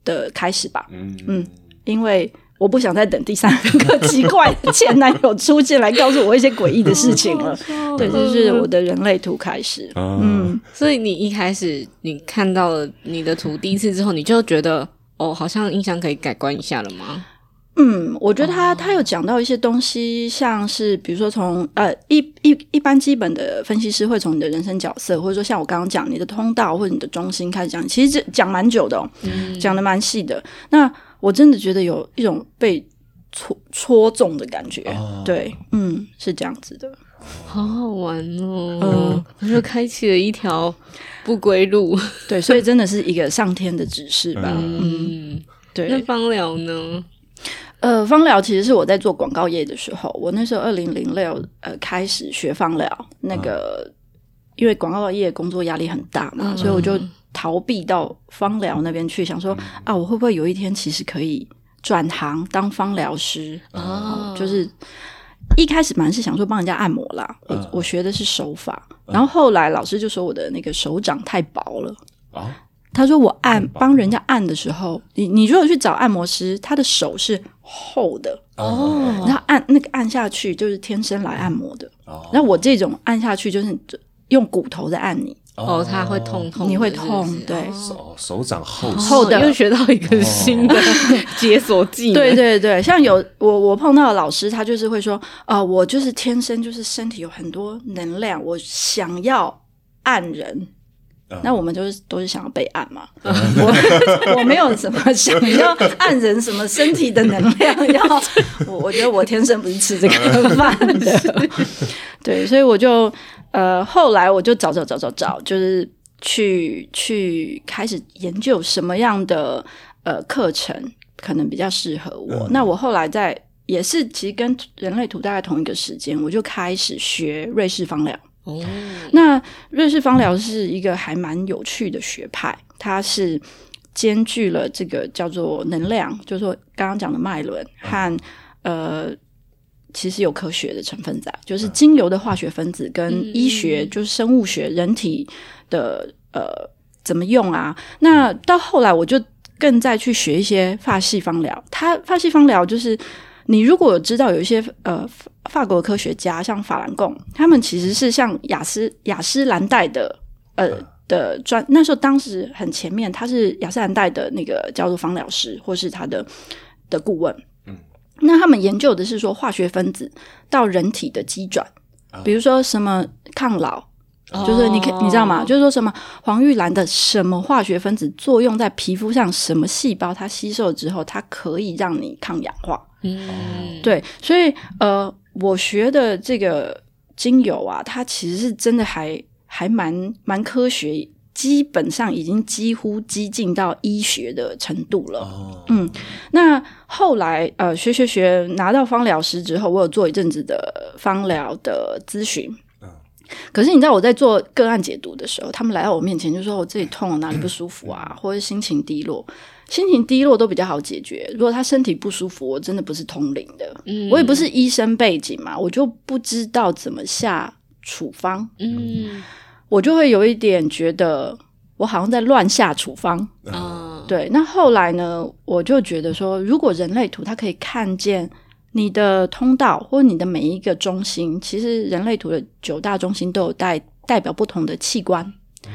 的开始吧。嗯，因为。我不想再等第三个奇怪的前男友出现来告诉我一些诡异的事情了。对，这是我的人类图开始。嗯，所以你一开始你看到了你的图第一次之后，你就觉得哦，好像印象可以改观一下了吗？嗯，我觉得他他有讲到一些东西，像是比如说从呃一一一般基本的分析师会从你的人生角色，或者说像我刚刚讲你的通道或者你的中心开始讲，其实这讲蛮久的哦，嗯，讲的蛮细的。那我真的觉得有一种被戳戳中的感觉，哦、对，嗯，是这样子的，好好玩哦，嗯，我就开启了一条不归路，对，所以真的是一个上天的指示吧，嗯，嗯对。那芳疗呢？呃，芳疗其实是我在做广告业的时候，我那时候二零零六呃开始学芳疗，那个、嗯、因为广告业工作压力很大嘛，嗯、所以我就。逃避到芳疗那边去，想说啊，我会不会有一天其实可以转行当芳疗师？哦，就是一开始蛮是想说帮人家按摩啦，我我学的是手法，然后后来老师就说我的那个手掌太薄了。啊，他说我按帮人家按的时候，你你如果去找按摩师，他的手是厚的。哦，然后按那个按下去就是天生来按摩的，那我这种按下去就是用骨头在按你。哦，他会痛痛，你会痛，对。手手掌厚。厚的，又学到一个新的 解锁技能。对对对，像有我我碰到的老师，他就是会说，啊，我就是天生就是身体有很多能量，我想要按人，那我们就是都是想要被按嘛。我 我没有什么想要按人什么身体的能量，要我我觉得我天生不是吃这个饭的，对，所以我就。呃，后来我就找找找找找，就是去去开始研究什么样的呃课程可能比较适合我。嗯、那我后来在也是其实跟人类图大概同一个时间，我就开始学瑞士方疗。哦，那瑞士芳疗是一个还蛮有趣的学派，它是兼具了这个叫做能量，就是说刚刚讲的脉轮和、嗯、呃。其实有科学的成分在，就是精油的化学分子跟医学，就是生物学，人体的呃怎么用啊？那到后来我就更再去学一些发系芳疗。它发系芳疗就是你如果知道有一些呃法国科学家，像法兰贡，他们其实是像雅诗雅诗兰黛的呃的专，那时候当时很前面，他是雅诗兰黛的那个叫做芳疗师，或是他的的顾问。那他们研究的是说化学分子到人体的机转，比如说什么抗老，哦、就是你可你知道吗？就是说什么黄玉兰的什么化学分子作用在皮肤上，什么细胞它吸收了之后，它可以让你抗氧化。嗯，对，所以呃，我学的这个精油啊，它其实是真的还还蛮蛮科学。基本上已经几乎接近到医学的程度了。哦，嗯，那后来呃学学学拿到芳疗师之后，我有做一阵子的芳疗的咨询。可是你知道我在做个案解读的时候，他们来到我面前就说我自己痛，哪里不舒服啊，或者心情低落。心情低落都比较好解决。如果他身体不舒服，我真的不是通灵的，嗯，我也不是医生背景嘛，我就不知道怎么下处方，嗯，我就会有一点觉得我好像在乱下处方，嗯，对。那后来呢，我就觉得说，如果人类图它可以看见你的通道或你的每一个中心，其实人类图的九大中心都有代代表不同的器官，嗯，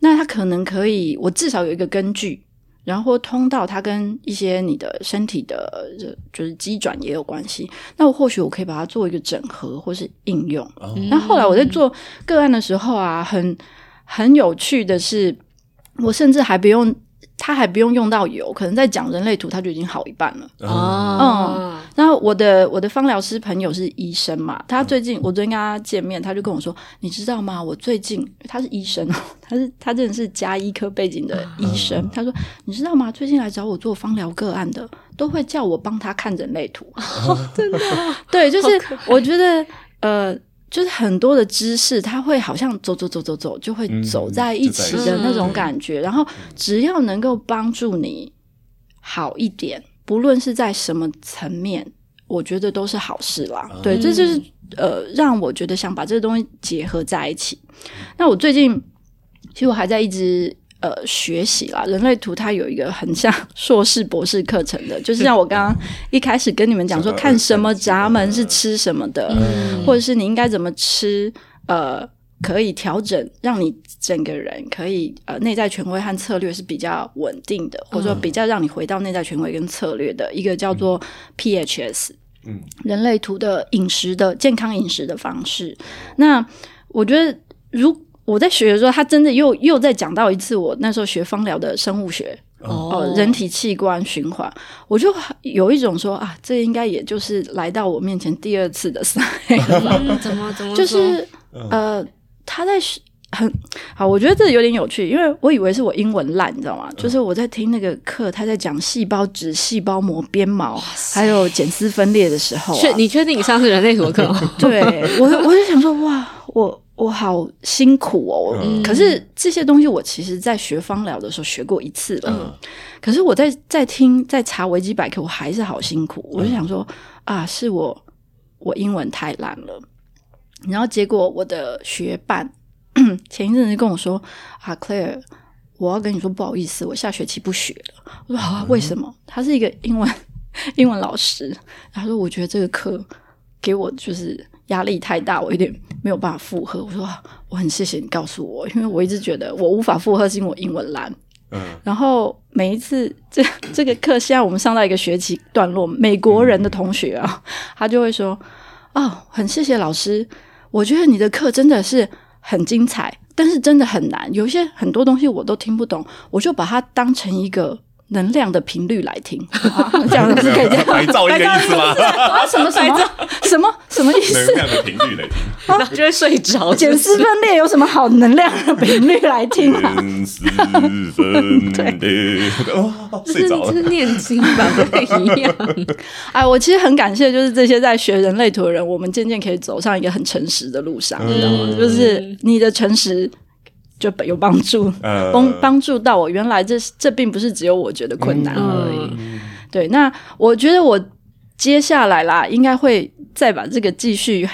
那它可能可以，我至少有一个根据。然后通道，它跟一些你的身体的，就是机转也有关系。那我或许我可以把它做一个整合，或是应用。那、嗯、后来我在做个案的时候啊，很很有趣的是，我甚至还不用。他还不用用到油，可能在讲人类图，他就已经好一半了。哦，嗯，然后我的我的芳疗师朋友是医生嘛，他最近我昨天跟他见面，他就跟我说：“你知道吗？我最近他是医生哦，他是他真的是加医科背景的医生。嗯”他说：“你知道吗？最近来找我做芳疗个案的，都会叫我帮他看人类图。哦”真的？对，就是我觉得呃。就是很多的知识，他会好像走走走走走，就会走在一起的那种感觉。嗯、然后只要能够帮助你好一点，不论是在什么层面，我觉得都是好事啦。嗯、对，这就是呃，让我觉得想把这个东西结合在一起。那我最近其实我还在一直。呃，学习啦，人类图它有一个很像 硕士、博士课程的，就是像我刚刚一开始跟你们讲说，看什么闸门是吃什么的，嗯、或者是你应该怎么吃，呃，可以调整，让你整个人可以呃内在权威和策略是比较稳定的，或者说比较让你回到内在权威跟策略的一个叫做 PHS，嗯，人类图的饮食的健康饮食的方式。那我觉得如我在学的时候，他真的又又在讲到一次我那时候学芳疗的生物学哦、呃，人体器官循环，我就有一种说啊，这应该也就是来到我面前第二次的赛、嗯，怎么怎么就是呃，他在很好，我觉得这有点有趣，因为我以为是我英文烂，你知道吗？就是我在听那个课，他在讲细胞质、细胞膜、鞭毛，还有减丝分裂的时候、啊，确你确定你上次人类什么课吗？对我，我就想说哇，我。我好辛苦哦，嗯、可是这些东西我其实在学芳疗的时候学过一次了。嗯、可是我在在听在查维基百科，我还是好辛苦。嗯、我就想说啊，是我我英文太烂了。然后结果我的学伴 前一阵子跟我说啊，Claire，我要跟你说不好意思，我下学期不学了。我说好啊，为什么？他是一个英文 英文老师，他说我觉得这个课给我就是。压力太大，我有点没有办法负荷。我说我很谢谢你告诉我，因为我一直觉得我无法负荷，是因为我英文烂。嗯。然后每一次这这个课，现在我们上到一个学期段落，美国人的同学啊，他就会说：“哦，很谢谢老师，我觉得你的课真的是很精彩，但是真的很难，有些很多东西我都听不懂，我就把它当成一个。”能量的频率来听，啊、这样子可以这样 白噪音的意思吗？啊，什么什么什么什么意思？能量的频率来听，就会睡着。碱丝分裂有什么好能量的频率来听啊？碱丝分裂，睡着了，是念经吧？不太一样。哎，我其实很感谢，就是这些在学人类图的人，我们渐渐可以走上一个很诚实的路上，你知道吗？就是你的诚实。就有帮助，帮帮助到我。原来这这并不是只有我觉得困难而已。嗯、对，那我觉得我接下来啦，应该会再把这个继续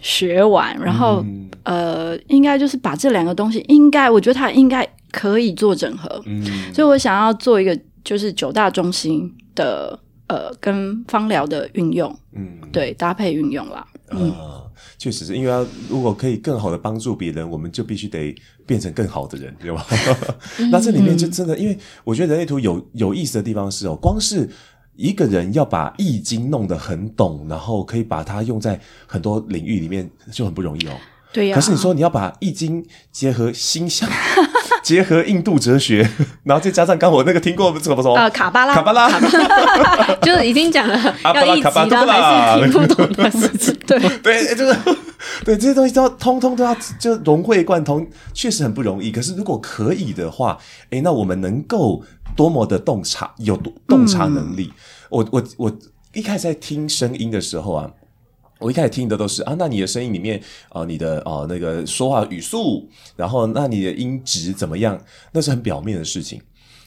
学完，然后、嗯、呃，应该就是把这两个东西，应该我觉得它应该可以做整合。嗯，所以我想要做一个就是九大中心的呃，跟芳疗的运用，嗯，对，搭配运用啦。嗯。啊确实是因为要如果可以更好的帮助别人，我们就必须得变成更好的人，对吧？那这里面就真的，因为我觉得人类图有有意思的地方是哦，光是一个人要把易经弄得很懂，然后可以把它用在很多领域里面，就很不容易哦。对呀。可是你说你要把易经结合星象。结合印度哲学，然后再加上刚我那个听过什么说？呃，卡巴拉，卡巴拉，就是已经讲了 要一集，然后还是听不懂的事情。对对，就是对，这些东西都要通通都要就融会贯通，确实很不容易。可是如果可以的话，哎，那我们能够多么的洞察，有洞察能力。嗯、我我我一开始在听声音的时候啊，我一开始听的都是啊，那你的声音里面啊、呃，你的啊、呃、那个说话语速，然后那你的音质怎么样？那是很表面的事情。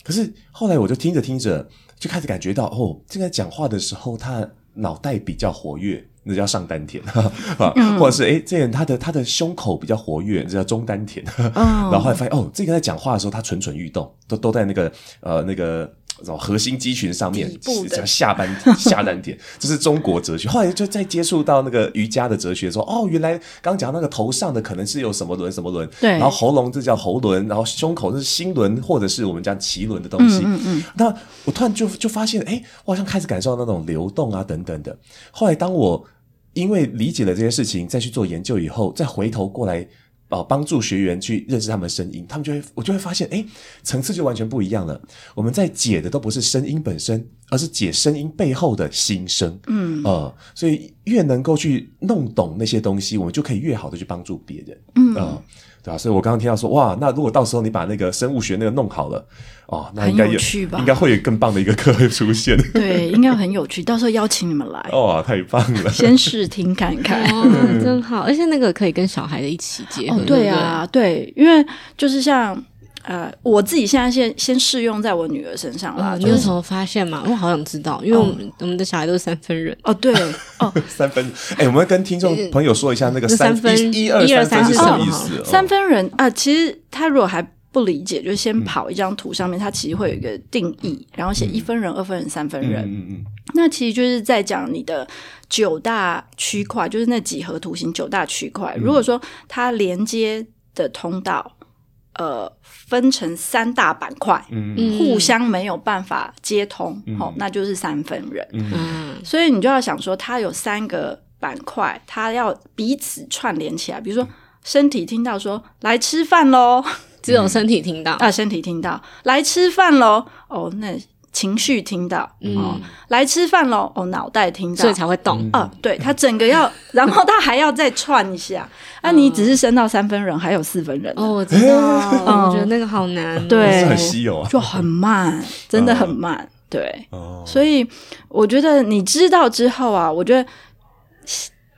可是后来我就听着听着，就开始感觉到哦，这个讲话的时候，他脑袋比较活跃。那叫上丹田 啊，或者是诶，这个人他的他的胸口比较活跃，这叫中丹田。然后后来发现哦，这个在讲话的时候，他蠢蠢欲动，都都在那个呃那个核心肌群上面，叫下丹下丹田，这是中国哲学。后来就再接触到那个瑜伽的哲学，说哦，原来刚讲那个头上的可能是有什么轮什么轮，对，然后喉咙这叫喉轮，然后胸口是心轮，或者是我们讲脐轮的东西。嗯嗯。那我突然就就发现，诶，我好像开始感受到那种流动啊等等的。后来当我因为理解了这些事情，再去做研究以后，再回头过来，呃，帮助学员去认识他们的声音，他们就会，我就会发现，哎，层次就完全不一样了。我们在解的都不是声音本身，而是解声音背后的心声。嗯，呃，所以越能够去弄懂那些东西，我们就可以越好的去帮助别人。嗯，呃对啊，所以我刚刚听到说，哇，那如果到时候你把那个生物学那个弄好了，哦，那应该有，有趣吧？应该会有更棒的一个课会出现。对，应该很有趣，到时候邀请你们来。哇，太棒了！先试听看看，哦，真好，而且那个可以跟小孩的一起结合。哦，对啊，对，因为就是像。呃，我自己现在先先试用在我女儿身上啦。你有什么发现吗？我好想知道，因为我们我们的小孩都是三分人。哦，对，哦，三分。哎，我们跟听众朋友说一下那个三分一二三分是什么意思？三分人啊，其实他如果还不理解，就先跑一张图上面，他其实会有一个定义，然后写一分人、二分人、三分人。嗯嗯。那其实就是在讲你的九大区块，就是那几何图形九大区块。如果说它连接的通道。呃，分成三大板块，嗯，互相没有办法接通，嗯哦，那就是三分人。嗯，所以你就要想说，它有三个板块，它要彼此串联起来。比如说，身体听到说“来吃饭喽”，这种身体听到啊，身体听到“来吃饭喽”，哦，那。情绪听到，嗯、哦，来吃饭喽！哦，脑袋听到，所以才会动。哦，对，他整个要，然后他还要再串一下。那、你只是升到三分人，还有四分人。哦，我知道，嗯、我觉得那个好难。对，很稀有啊，就很慢，真的很慢。嗯、对，哦、所以我觉得你知道之后啊，我觉得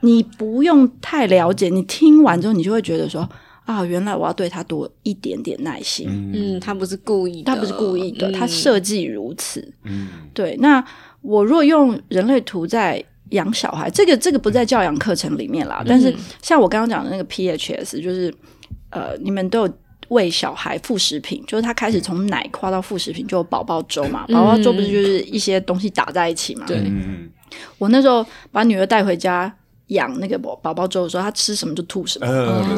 你不用太了解，你听完之后，你就会觉得说。啊，原来我要对他多一点点耐心。嗯，他不是故意的，他不是故意的，嗯、他设计如此。嗯，对。那我若用人类图在养小孩，这个这个不在教养课程里面啦。嗯、但是像我刚刚讲的那个 PHS，就是呃，你们都有喂小孩副食品，就是他开始从奶跨到副食品，就有宝宝粥嘛。宝宝粥不是就是一些东西打在一起嘛？对。嗯、我那时候把女儿带回家。养那个宝宝宝粥的时候，他吃什么就吐什么。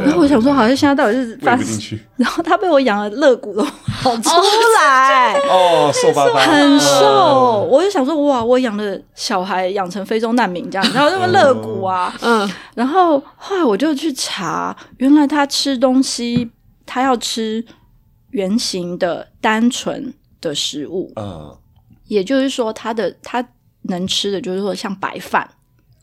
然后我想说，好像现在到底是发生。然后他被我养的肋骨都跑出来。哦，瘦巴巴，很瘦。我就想说，哇，我养的小孩养成非洲难民这样，然后那个肋骨啊，嗯。然后后来我就去查，原来他吃东西，他要吃圆形的单纯的食物。嗯。也就是说，他的他能吃的就是说像白饭。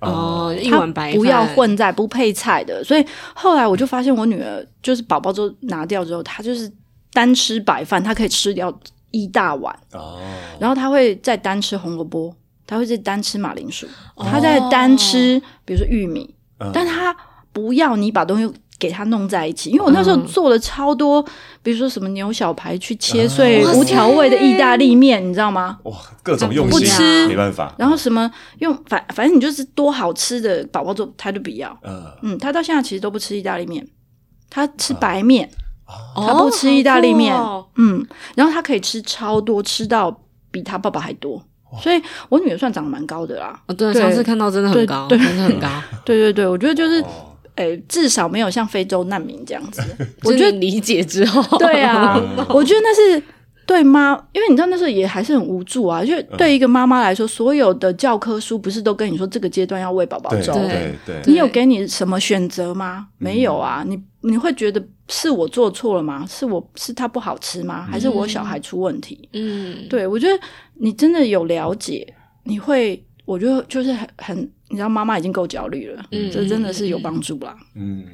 哦，一碗白，不要混在不配菜的。所以后来我就发现，我女儿就是宝宝粥拿掉之后，她就是单吃白饭，她可以吃掉一大碗。哦，然后她会再单吃红萝卜，她会再单吃马铃薯，她再单吃，比如说玉米，哦、但她不要你把东西。给他弄在一起，因为我那时候做了超多，嗯、比如说什么牛小排去切碎无调味的意大利面，你知道吗？哇，各种用心，不吃没办法。然后什么用反反正你就是多好吃的宝宝粥，他都不要。嗯嗯，他到现在其实都不吃意大利面，他吃白面，啊、他不吃意大利面。哦、嗯，然后他可以吃超多，吃到比他爸爸还多。所以我女儿算长得蛮高的啦。哦，对，对上次看到真的很高，对真的很高。对对对，我觉得就是。哦诶，至少没有像非洲难民这样子。我觉得理解之后，对啊，我觉得那是对妈，因为你知道那时候也还是很无助啊。就对一个妈妈来说，所有的教科书不是都跟你说这个阶段要喂宝宝粥？对对。你有给你什么选择吗？没有啊。你你会觉得是我做错了吗？是我是他不好吃吗？还是我小孩出问题？嗯，对，我觉得你真的有了解，你会我觉得就是很很，你知道妈妈已经够焦虑了，嗯，这真的是有帮助啦。嗯，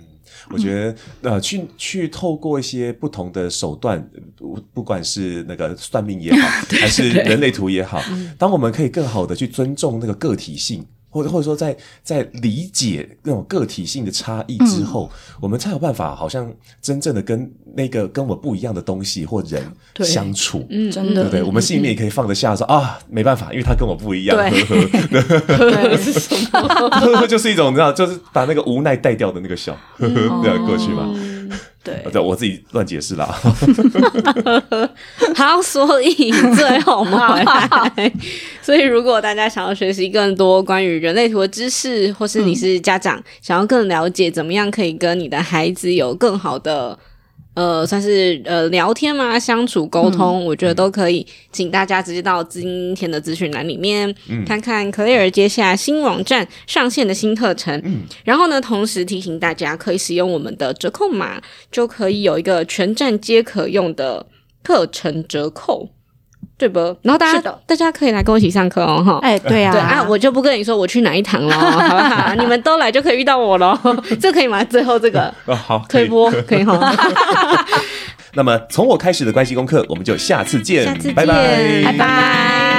我觉得呃，去去透过一些不同的手段，不不管是那个算命也好，还是人类图也好，当我们可以更好的去尊重那个个体性。或者或者说在，在在理解那种个体性的差异之后，嗯，我们才有办法，好像真正的跟那个跟我不一样的东西或人相处，嗯，真的，对不对？我们心里面也可以放得下说，说、嗯、啊，没办法，因为他跟我不一样，对，呵呵 是什么？就是一种你知道，就是把那个无奈带掉的那个笑，呵呵，这样过去嘛。对，对，我自己乱解释啦。好，所以最后我们回来。所以，如果大家想要学习更多关于人类图的知识，或是你是家长，嗯、想要更了解怎么样可以跟你的孩子有更好的。呃，算是呃聊天嘛，相处沟通，嗯，我觉得都可以，请大家直接到今天的资讯栏里面，嗯，看看 Claire 接下来新网站上线的新课程，嗯，然后呢，同时提醒大家可以使用我们的折扣码，就可以有一个全站皆可用的课程折扣。对不？然后大家大家可以来跟我一起上课哦，哈！哎，对啊，对啊，我就不跟你说我去哪一堂了，好不好？你们都来就可以遇到我喽，这可以吗？最后这个 哦，好，推播 可以哈。那么从我开始的关系功课，我们就下次见，下次见，拜拜，拜拜。